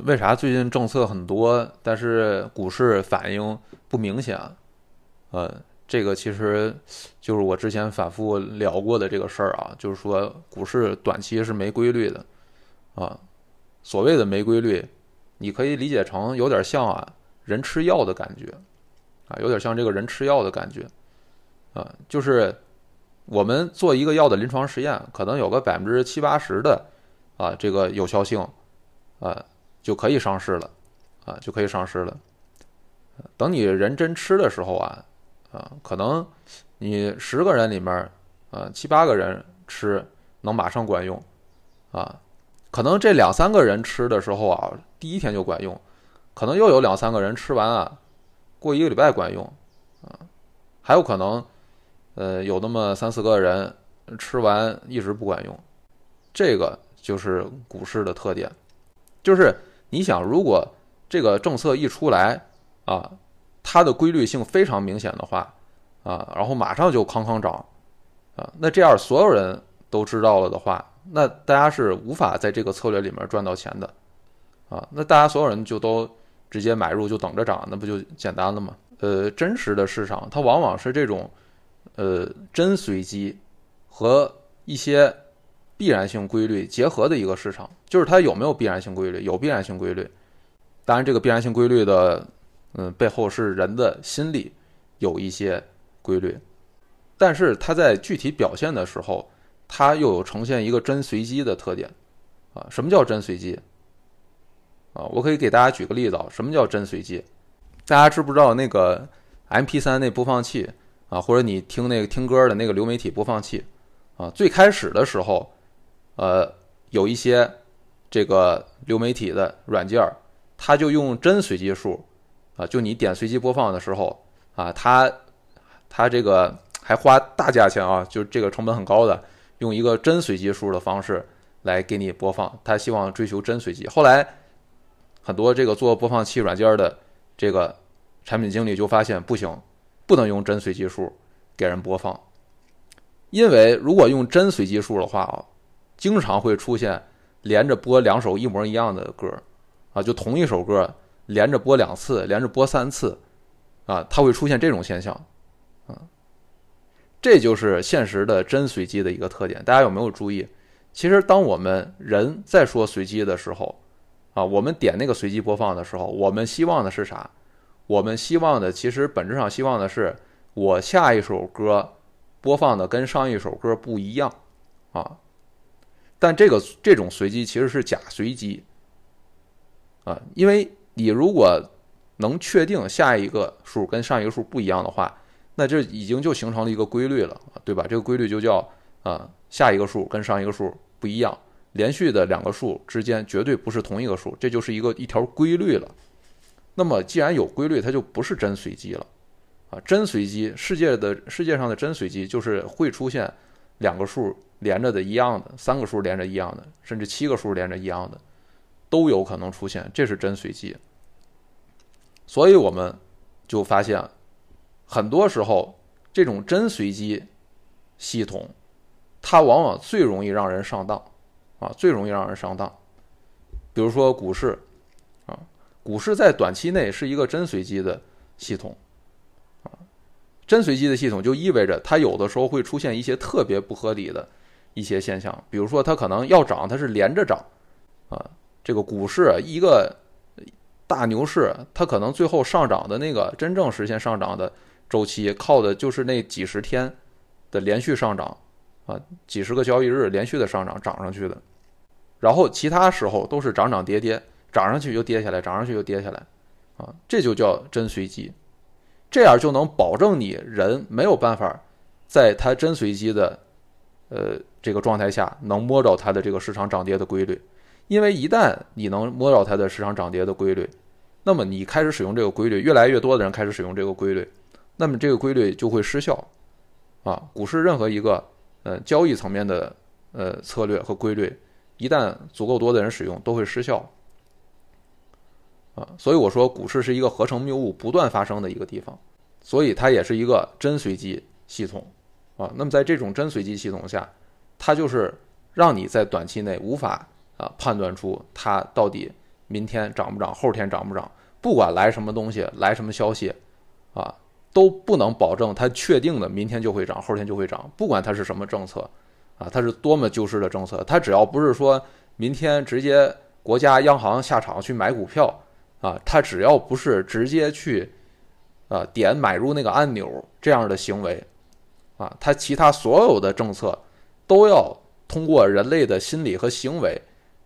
为啥最近政策很多，但是股市反应不明显？呃，这个其实就是我之前反复聊过的这个事儿啊，就是说股市短期是没规律的啊。所谓的没规律，你可以理解成有点像啊人吃药的感觉啊，有点像这个人吃药的感觉啊，就是我们做一个药的临床实验，可能有个百分之七八十的啊这个有效性啊。就可以上市了，啊，就可以上市了。等你人真吃的时候啊，啊，可能你十个人里面，啊，七八个人吃能马上管用，啊，可能这两三个人吃的时候啊，第一天就管用，可能又有两三个人吃完啊，过一个礼拜管用，啊，还有可能，呃，有那么三四个人吃完一直不管用，这个就是股市的特点，就是。你想，如果这个政策一出来啊，它的规律性非常明显的话啊，然后马上就康康涨啊，那这样所有人都知道了的话，那大家是无法在这个策略里面赚到钱的啊，那大家所有人就都直接买入就等着涨，那不就简单了吗？呃，真实的市场它往往是这种呃真随机和一些。必然性规律结合的一个市场，就是它有没有必然性规律？有必然性规律。当然，这个必然性规律的，嗯，背后是人的心理有一些规律，但是它在具体表现的时候，它又有呈现一个真随机的特点。啊，什么叫真随机？啊，我可以给大家举个例子，什么叫真随机？大家知不知道那个 MP3 那播放器啊，或者你听那个听歌的那个流媒体播放器啊，最开始的时候。呃，有一些这个流媒体的软件儿，它就用真随机数啊，就你点随机播放的时候啊，它它这个还花大价钱啊，就这个成本很高的，用一个真随机数的方式来给你播放，他希望追求真随机。后来很多这个做播放器软件的这个产品经理就发现不行，不能用真随机数给人播放，因为如果用真随机数的话啊。经常会出现连着播两首一模一样的歌，啊，就同一首歌连着播两次，连着播三次，啊，它会出现这种现象，啊，这就是现实的真随机的一个特点。大家有没有注意？其实当我们人在说随机的时候，啊，我们点那个随机播放的时候，我们希望的是啥？我们希望的其实本质上希望的是我下一首歌播放的跟上一首歌不一样，啊。但这个这种随机其实是假随机，啊，因为你如果能确定下一个数跟上一个数不一样的话，那这已经就形成了一个规律了，对吧？这个规律就叫啊，下一个数跟上一个数不一样，连续的两个数之间绝对不是同一个数，这就是一个一条规律了。那么既然有规律，它就不是真随机了，啊，真随机世界的世界上的真随机就是会出现两个数。连着的一样的，三个数连着一样的，甚至七个数连着一样的，都有可能出现，这是真随机。所以我们就发现，很多时候这种真随机系统，它往往最容易让人上当，啊，最容易让人上当。比如说股市，啊，股市在短期内是一个真随机的系统。真随机的系统就意味着它有的时候会出现一些特别不合理的。一些现象，比如说它可能要涨，它是连着涨，啊，这个股市一个大牛市，它可能最后上涨的那个真正实现上涨的周期，靠的就是那几十天的连续上涨，啊，几十个交易日连续的上涨涨上去的，然后其他时候都是涨涨跌跌，涨上去又跌下来，涨上去又跌下来，啊，这就叫真随机，这样就能保证你人没有办法在它真随机的。呃，这个状态下能摸着它的这个市场涨跌的规律，因为一旦你能摸着它的市场涨跌的规律，那么你开始使用这个规律，越来越多的人开始使用这个规律，那么这个规律就会失效，啊，股市任何一个呃交易层面的呃策略和规律，一旦足够多的人使用，都会失效，啊，所以我说股市是一个合成谬误不断发生的一个地方，所以它也是一个真随机系统。啊，那么在这种真随机系统下，它就是让你在短期内无法啊判断出它到底明天涨不涨，后天涨不涨，不管来什么东西，来什么消息，啊，都不能保证它确定的明天就会涨，后天就会涨，不管它是什么政策，啊，它是多么救市的政策，它只要不是说明天直接国家央行下场去买股票，啊，它只要不是直接去，啊，点买入那个按钮这样的行为，啊，它其他所有的政策都要通过人类的心理和行为。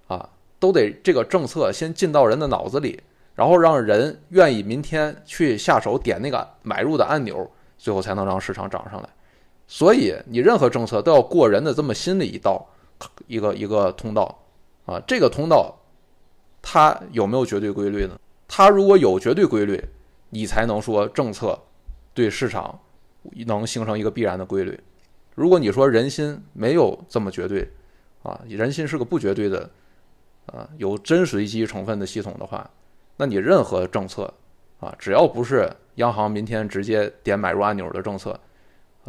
啊都得这个政策先进到人的脑子里，然后让人愿意明天去下手点那个买入的按钮，最后才能让市场涨上来。所以你任何政策都要过人的这么心理一道，一个一个通道啊。这个通道它有没有绝对规律呢？它如果有绝对规律，你才能说政策对市场能形成一个必然的规律。如果你说人心没有这么绝对啊，人心是个不绝对的。啊，有真随机成分的系统的话，那你任何政策啊，只要不是央行明天直接点买入按钮的政策，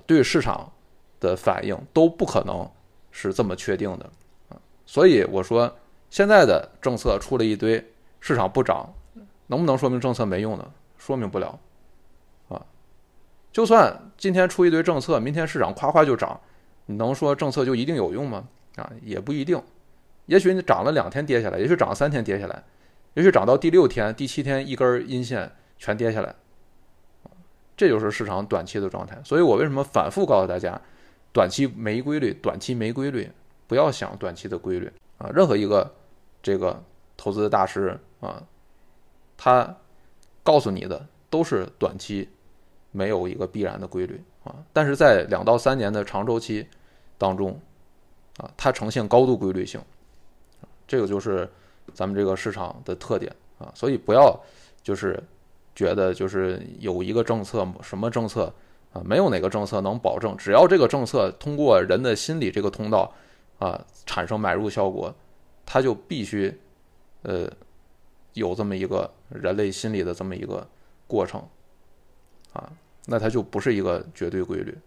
对市场的反应都不可能是这么确定的啊。所以我说，现在的政策出了一堆，市场不涨，能不能说明政策没用呢？说明不了啊。就算今天出一堆政策，明天市场夸夸就涨，你能说政策就一定有用吗？啊，也不一定。也许你涨了两天跌下来，也许涨了三天跌下来，也许涨到第六天、第七天一根阴线全跌下来，这就是市场短期的状态。所以我为什么反复告诉大家，短期没规律，短期没规律，不要想短期的规律啊！任何一个这个投资的大师啊，他告诉你的都是短期没有一个必然的规律啊，但是在两到三年的长周期当中啊，它呈现高度规律性。这个就是咱们这个市场的特点啊，所以不要就是觉得就是有一个政策什么政策啊，没有哪个政策能保证，只要这个政策通过人的心理这个通道啊产生买入效果，它就必须呃有这么一个人类心理的这么一个过程啊，那它就不是一个绝对规律，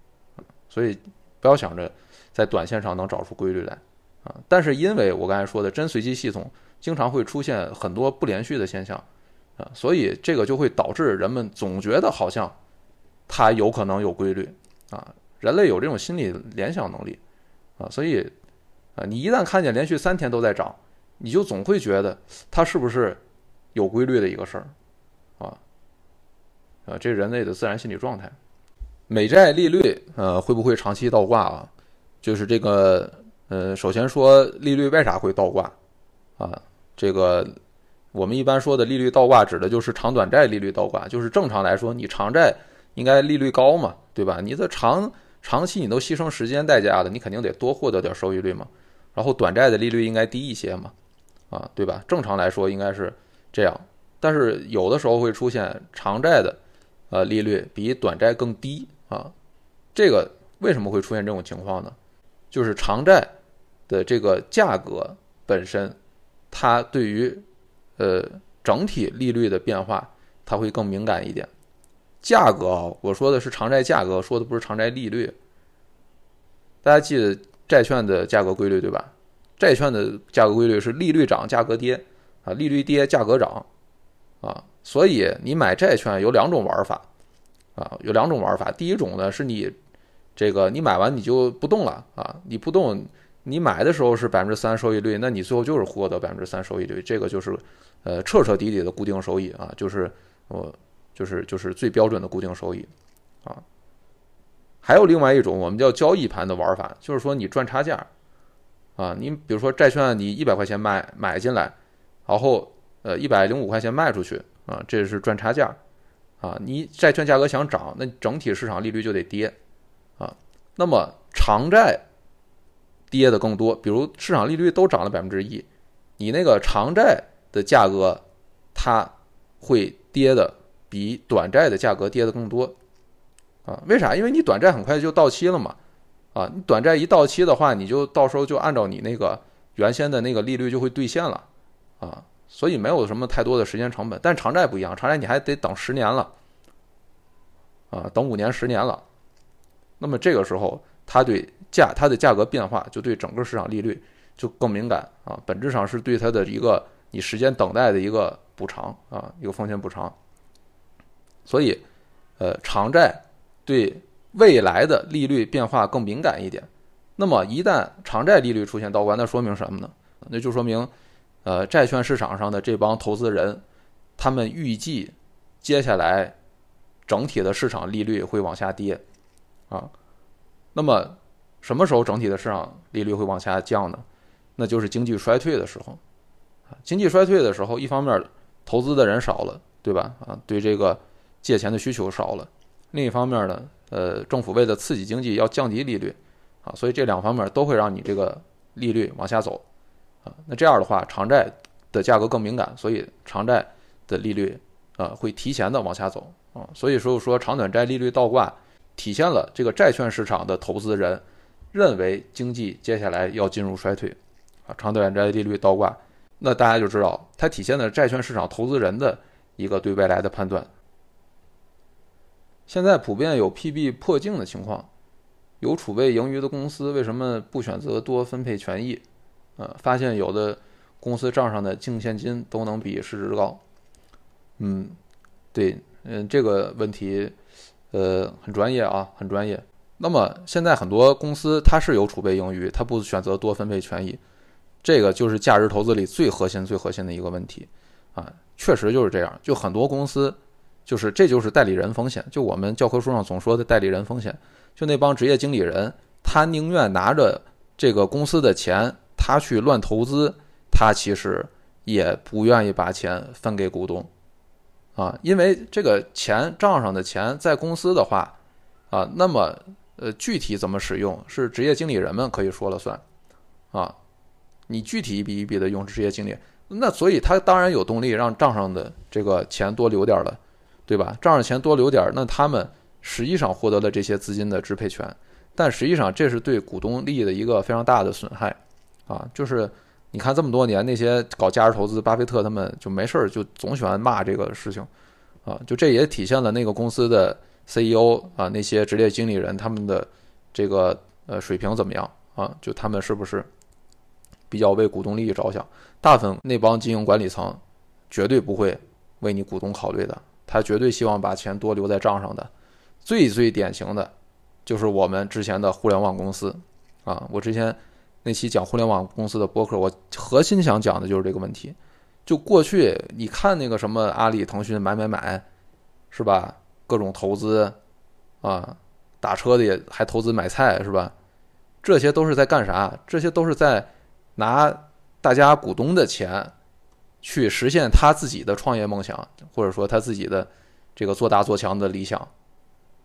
所以不要想着在短线上能找出规律来。啊，但是因为我刚才说的真随机系统经常会出现很多不连续的现象，啊，所以这个就会导致人们总觉得好像它有可能有规律，啊，人类有这种心理联想能力，啊，所以啊，你一旦看见连续三天都在涨，你就总会觉得它是不是有规律的一个事儿，啊，啊，这人类的自然心理状态。美债利率呃会不会长期倒挂啊？就是这个。呃，首先说利率为啥会倒挂，啊，这个我们一般说的利率倒挂指的就是长短债利率倒挂，就是正常来说，你长债应该利率高嘛，对吧？你的长长期你都牺牲时间代价的，你肯定得多获得点收益率嘛。然后短债的利率应该低一些嘛，啊，对吧？正常来说应该是这样，但是有的时候会出现长债的呃利率比短债更低啊，这个为什么会出现这种情况呢？就是长债。的这个价格本身，它对于呃整体利率的变化，它会更敏感一点。价格啊，我说的是长债价格，说的不是长债利率。大家记得债券的价格规律对吧？债券的价格规律是利率涨价格跌利率跌价格涨啊。所以你买债券有两种玩法啊，有两种玩法。第一种呢是你这个你买完你就不动了啊，你不动。你买的时候是百分之三收益率，那你最后就是获得百分之三收益率，这个就是，呃，彻彻底底的固定收益啊，就是我就是就是最标准的固定收益，啊，还有另外一种我们叫交易盘的玩法，就是说你赚差价，啊，你比如说债券你一百块钱买买进来，然后呃一百零五块钱卖出去，啊，这是赚差价，啊，你债券价格想涨，那整体市场利率就得跌，啊，那么长债。跌的更多，比如市场利率都涨了百分之一，你那个长债的价格，它会跌的比短债的价格跌的更多，啊，为啥？因为你短债很快就到期了嘛，啊，你短债一到期的话，你就到时候就按照你那个原先的那个利率就会兑现了，啊，所以没有什么太多的时间成本。但长债不一样，长债你还得等十年了，啊，等五年、十年了，那么这个时候它对。价它的价格变化就对整个市场利率就更敏感啊，本质上是对它的一个你时间等待的一个补偿啊，一个风险补偿。所以，呃，长债对未来的利率变化更敏感一点。那么，一旦长债利率出现倒挂，那说明什么呢？那就说明，呃，债券市场上的这帮投资人，他们预计接下来整体的市场利率会往下跌，啊，那么什么时候整体的市场利率会往下降呢？那就是经济衰退的时候，啊，经济衰退的时候，一方面投资的人少了，对吧？啊，对这个借钱的需求少了，另一方面呢，呃，政府为了刺激经济要降低利率，啊，所以这两方面都会让你这个利率往下走，啊，那这样的话，长债的价格更敏感，所以长债的利率啊会提前的往下走，啊，所以说说长短债利率倒挂，体现了这个债券市场的投资人认为经济接下来要进入衰退啊。长短债利率倒挂，那大家就知道它体现的债券市场投资人的一个对未来的判断。现在普遍有 PB 破净的情况，有储备盈余的公司为什么不选择多分配权益？呃，发现有的公司账上的净现金都能比市值高。嗯，对，嗯，这个问题，呃，很专业啊，很专业。那么现在很多公司它是有储备盈余，它不选择多分配权益。这个就是价值投资里最核心、最核心的一个问题，啊，确实就是这样。就很多公司，就是这就是代理人风险。就我们教科书上总说的代理人风险，就那帮职业经理人，他宁愿拿着这个公司的钱，他去乱投资，他其实也不愿意把钱分给股东，啊，因为这个钱账上的钱在公司的话，啊，那么呃具体怎么使用是职业经理人们可以说了算，啊。你具体一笔一笔的用职业经理，那所以他当然有动力让账上的这个钱多留点了，对吧？账上钱多留点，那他们实际上获得了这些资金的支配权，但实际上这是对股东利益的一个非常大的损害，啊，就是你看这么多年那些搞价值投资，巴菲特他们就没事儿就总喜欢骂这个事情，啊，就这也体现了那个公司的 CEO 啊那些职业经理人他们的这个呃水平怎么样啊？就他们是不是？比较为股东利益着想，大部分那帮经营管理层绝对不会为你股东考虑的，他绝对希望把钱多留在账上的。最最典型的，就是我们之前的互联网公司啊，我之前那期讲互联网公司的播客，我核心想讲的就是这个问题。就过去你看那个什么阿里、腾讯买买买，是吧？各种投资啊，打车的也还投资买菜，是吧？这些都是在干啥？这些都是在。拿大家股东的钱去实现他自己的创业梦想，或者说他自己的这个做大做强的理想，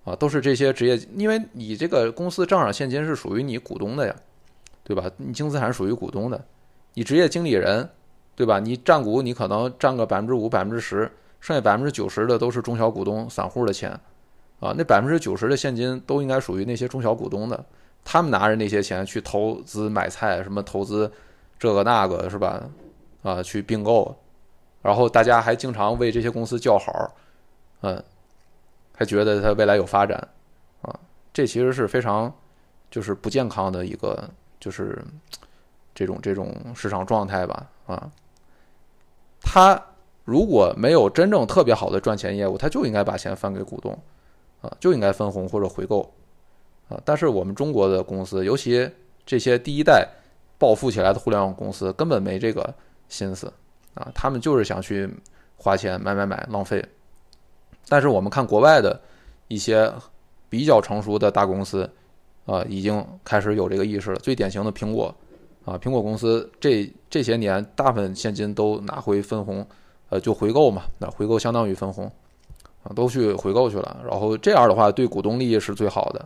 啊，都是这些职业，因为你这个公司账上现金是属于你股东的呀，对吧？你净资产属于股东的，你职业经理人，对吧？你占股你可能占个百分之五、百分之十，剩下百分之九十的都是中小股东、散户的钱，啊，那百分之九十的现金都应该属于那些中小股东的。他们拿着那些钱去投资买菜，什么投资这个那个是吧？啊，去并购，然后大家还经常为这些公司叫好，嗯，还觉得它未来有发展，啊，这其实是非常就是不健康的一个就是这种这种市场状态吧，啊，他如果没有真正特别好的赚钱业务，他就应该把钱分给股东，啊，就应该分红或者回购。啊，但是我们中国的公司，尤其这些第一代暴富起来的互联网公司，根本没这个心思啊，他们就是想去花钱买买买，浪费。但是我们看国外的一些比较成熟的大公司，啊，已经开始有这个意识了。最典型的苹果，啊，苹果公司这这些年大部分现金都拿回分红，呃，就回购嘛，那回购相当于分红，啊，都去回购去了。然后这样的话，对股东利益是最好的。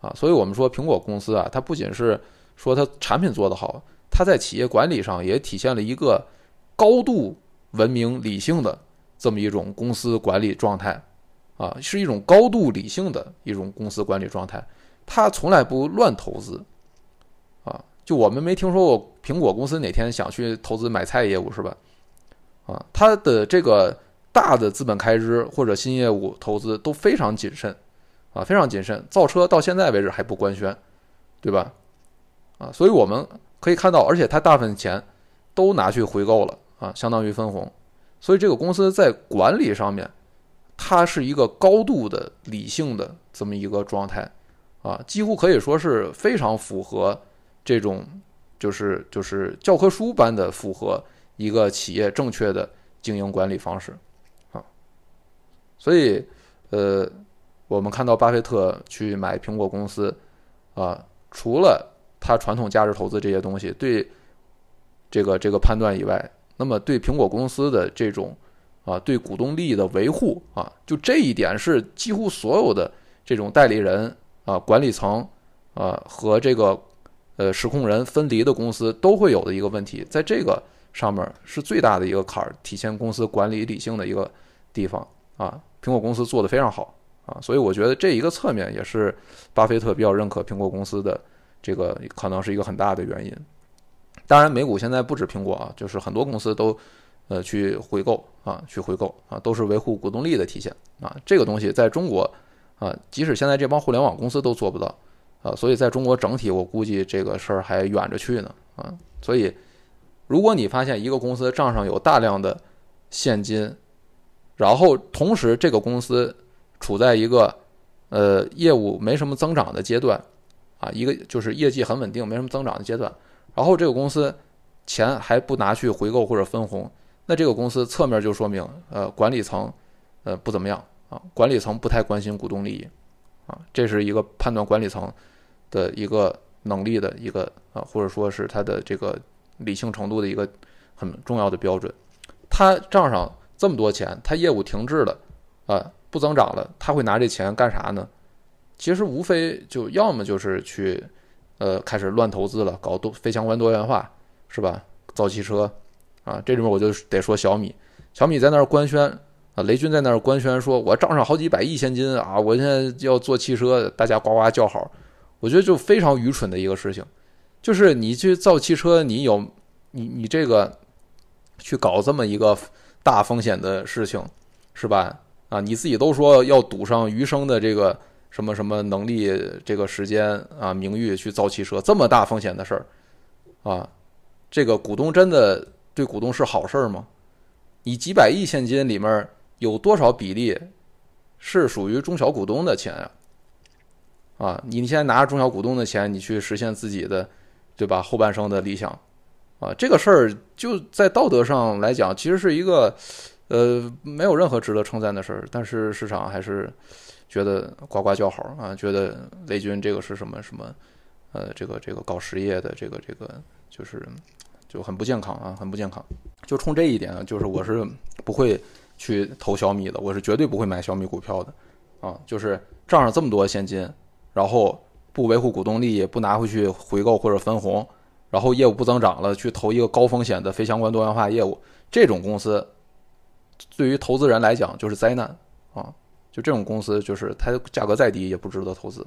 啊，所以我们说苹果公司啊，它不仅是说它产品做得好，它在企业管理上也体现了一个高度文明理性的这么一种公司管理状态，啊，是一种高度理性的一种公司管理状态。他从来不乱投资，啊，就我们没听说过苹果公司哪天想去投资买菜业务是吧？啊，他的这个大的资本开支或者新业务投资都非常谨慎。啊，非常谨慎，造车到现在为止还不官宣，对吧？啊，所以我们可以看到，而且他大部分钱都拿去回购了啊，相当于分红。所以这个公司在管理上面，它是一个高度的理性的这么一个状态，啊，几乎可以说是非常符合这种就是就是教科书般的符合一个企业正确的经营管理方式，啊，所以呃，我们看到巴菲特去买苹果公司，啊，除了他传统价值投资这些东西对这个这个判断以外。那么对苹果公司的这种啊，对股东利益的维护啊，就这一点是几乎所有的这种代理人啊、管理层啊和这个呃实控人分离的公司都会有的一个问题，在这个上面是最大的一个坎儿，体现公司管理理性的一个地方啊。苹果公司做得非常好啊，所以我觉得这一个侧面也是巴菲特比较认可苹果公司的这个可能是一个很大的原因。当然，美股现在不止苹果啊，就是很多公司都，呃，去回购啊，去回购啊，都是维护股东利益的体现啊。这个东西在中国啊，即使现在这帮互联网公司都做不到啊，所以在中国整体，我估计这个事儿还远着去呢啊。所以，如果你发现一个公司账上有大量的现金，然后同时这个公司处在一个呃业务没什么增长的阶段啊，一个就是业绩很稳定，没什么增长的阶段。然后这个公司钱还不拿去回购或者分红，那这个公司侧面就说明，呃，管理层呃不怎么样啊，管理层不太关心股东利益啊，这是一个判断管理层的一个能力的一个啊，或者说是他的这个理性程度的一个很重要的标准。他账上这么多钱，他业务停滞了啊，不增长了，他会拿这钱干啥呢？其实无非就要么就是去。呃，开始乱投资了，搞多非相关多元化，是吧？造汽车，啊，这里面我就得说小米，小米在那儿官宣啊，雷军在那儿官宣说，我账上好几百亿现金啊，我现在要做汽车，大家呱呱叫好。我觉得就非常愚蠢的一个事情，就是你去造汽车，你有你你这个去搞这么一个大风险的事情，是吧？啊，你自己都说要赌上余生的这个。什么什么能力？这个时间啊，名誉去造汽车，这么大风险的事儿，啊，这个股东真的对股东是好事儿吗？你几百亿现金里面有多少比例是属于中小股东的钱啊？啊，你现在拿着中小股东的钱，你去实现自己的，对吧？后半生的理想，啊，这个事儿就在道德上来讲，其实是一个呃没有任何值得称赞的事儿，但是市场还是。觉得呱呱叫好啊！觉得雷军这个是什么什么，呃，这个这个搞实业的这个这个就是就很不健康啊，很不健康。就冲这一点，就是我是不会去投小米的，我是绝对不会买小米股票的啊！就是账上这么多现金，然后不维护股东利益，不拿回去回购或者分红，然后业务不增长了，去投一个高风险的非相关多元化业务，这种公司对于投资人来讲就是灾难啊！就这种公司，就是它价格再低也不值得投资。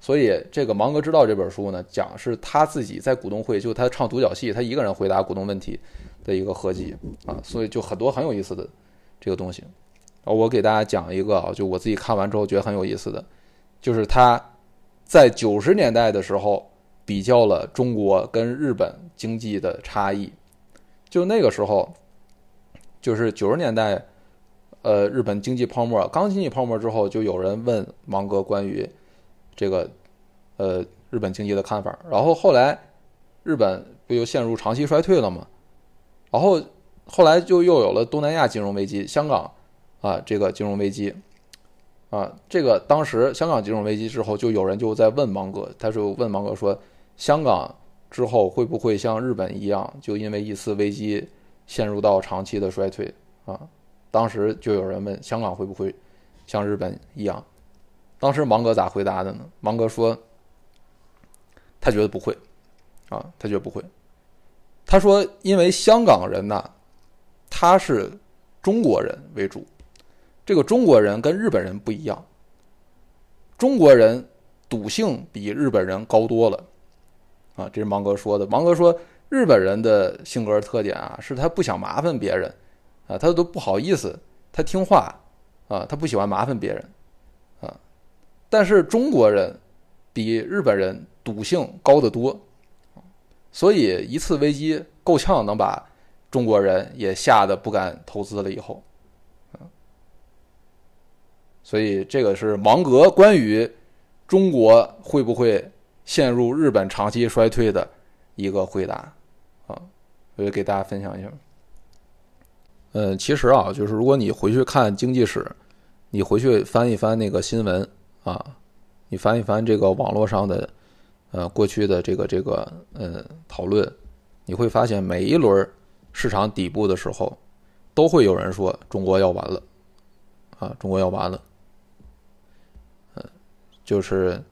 所以这个《芒格之道》这本书呢，讲是他自己在股东会，就他唱独角戏，他一个人回答股东问题的一个合集啊。所以就很多很有意思的这个东西。我给大家讲一个啊，就我自己看完之后觉得很有意思的，就是他在九十年代的时候比较了中国跟日本经济的差异。就那个时候，就是九十年代。呃，日本经济泡沫，刚经济泡沫之后，就有人问芒格关于这个呃日本经济的看法。然后后来日本不就陷入长期衰退了吗？然后后来就又有了东南亚金融危机，香港啊这个金融危机啊，这个当时香港金融危机之后，就有人就在问芒格，他就问芒格说，香港之后会不会像日本一样，就因为一次危机陷入到长期的衰退啊？当时就有人问香港会不会像日本一样？当时芒格咋回答的呢？芒格说，他觉得不会，啊，他觉得不会。他说，因为香港人呢，他是中国人为主，这个中国人跟日本人不一样，中国人赌性比日本人高多了，啊，这是芒格说的。芒格说，日本人的性格特点啊，是他不想麻烦别人。啊，他都不好意思，他听话，啊，他不喜欢麻烦别人，但是中国人比日本人赌性高得多，所以一次危机够呛能把中国人也吓得不敢投资了。以后，所以这个是芒格关于中国会不会陷入日本长期衰退的一个回答啊，我就给大家分享一下。嗯，其实啊，就是如果你回去看经济史，你回去翻一翻那个新闻啊，你翻一翻这个网络上的呃过去的这个这个呃讨论，你会发现每一轮市场底部的时候，都会有人说中国要完了啊，中国要完了。嗯，就是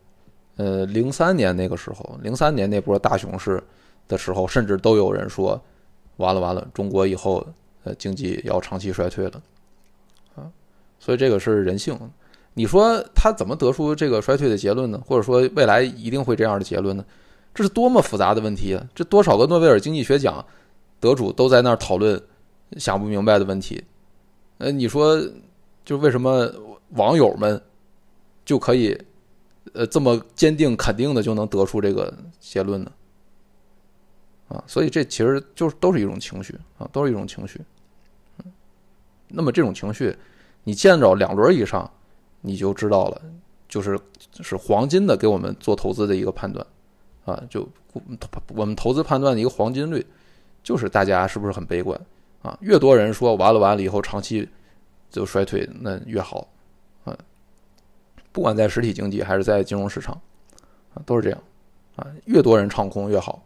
呃零三年那个时候，零三年那波大熊市的时候，甚至都有人说完了完了，中国以后。呃，经济要长期衰退了，啊，所以这个是人性。你说他怎么得出这个衰退的结论呢？或者说未来一定会这样的结论呢？这是多么复杂的问题啊！这多少个诺贝尔经济学奖得主都在那儿讨论想不明白的问题。呃，你说就为什么网友们就可以呃这么坚定肯定的就能得出这个结论呢？啊，所以这其实就是都是一种情绪啊，都是一种情绪。那么这种情绪，你见着两轮以上，你就知道了，就是是黄金的给我们做投资的一个判断，啊，就我们投资判断的一个黄金率，就是大家是不是很悲观啊？越多人说完了完了以后长期就衰退，那越好，啊，不管在实体经济还是在金融市场，啊，都是这样，啊，越多人唱空越好。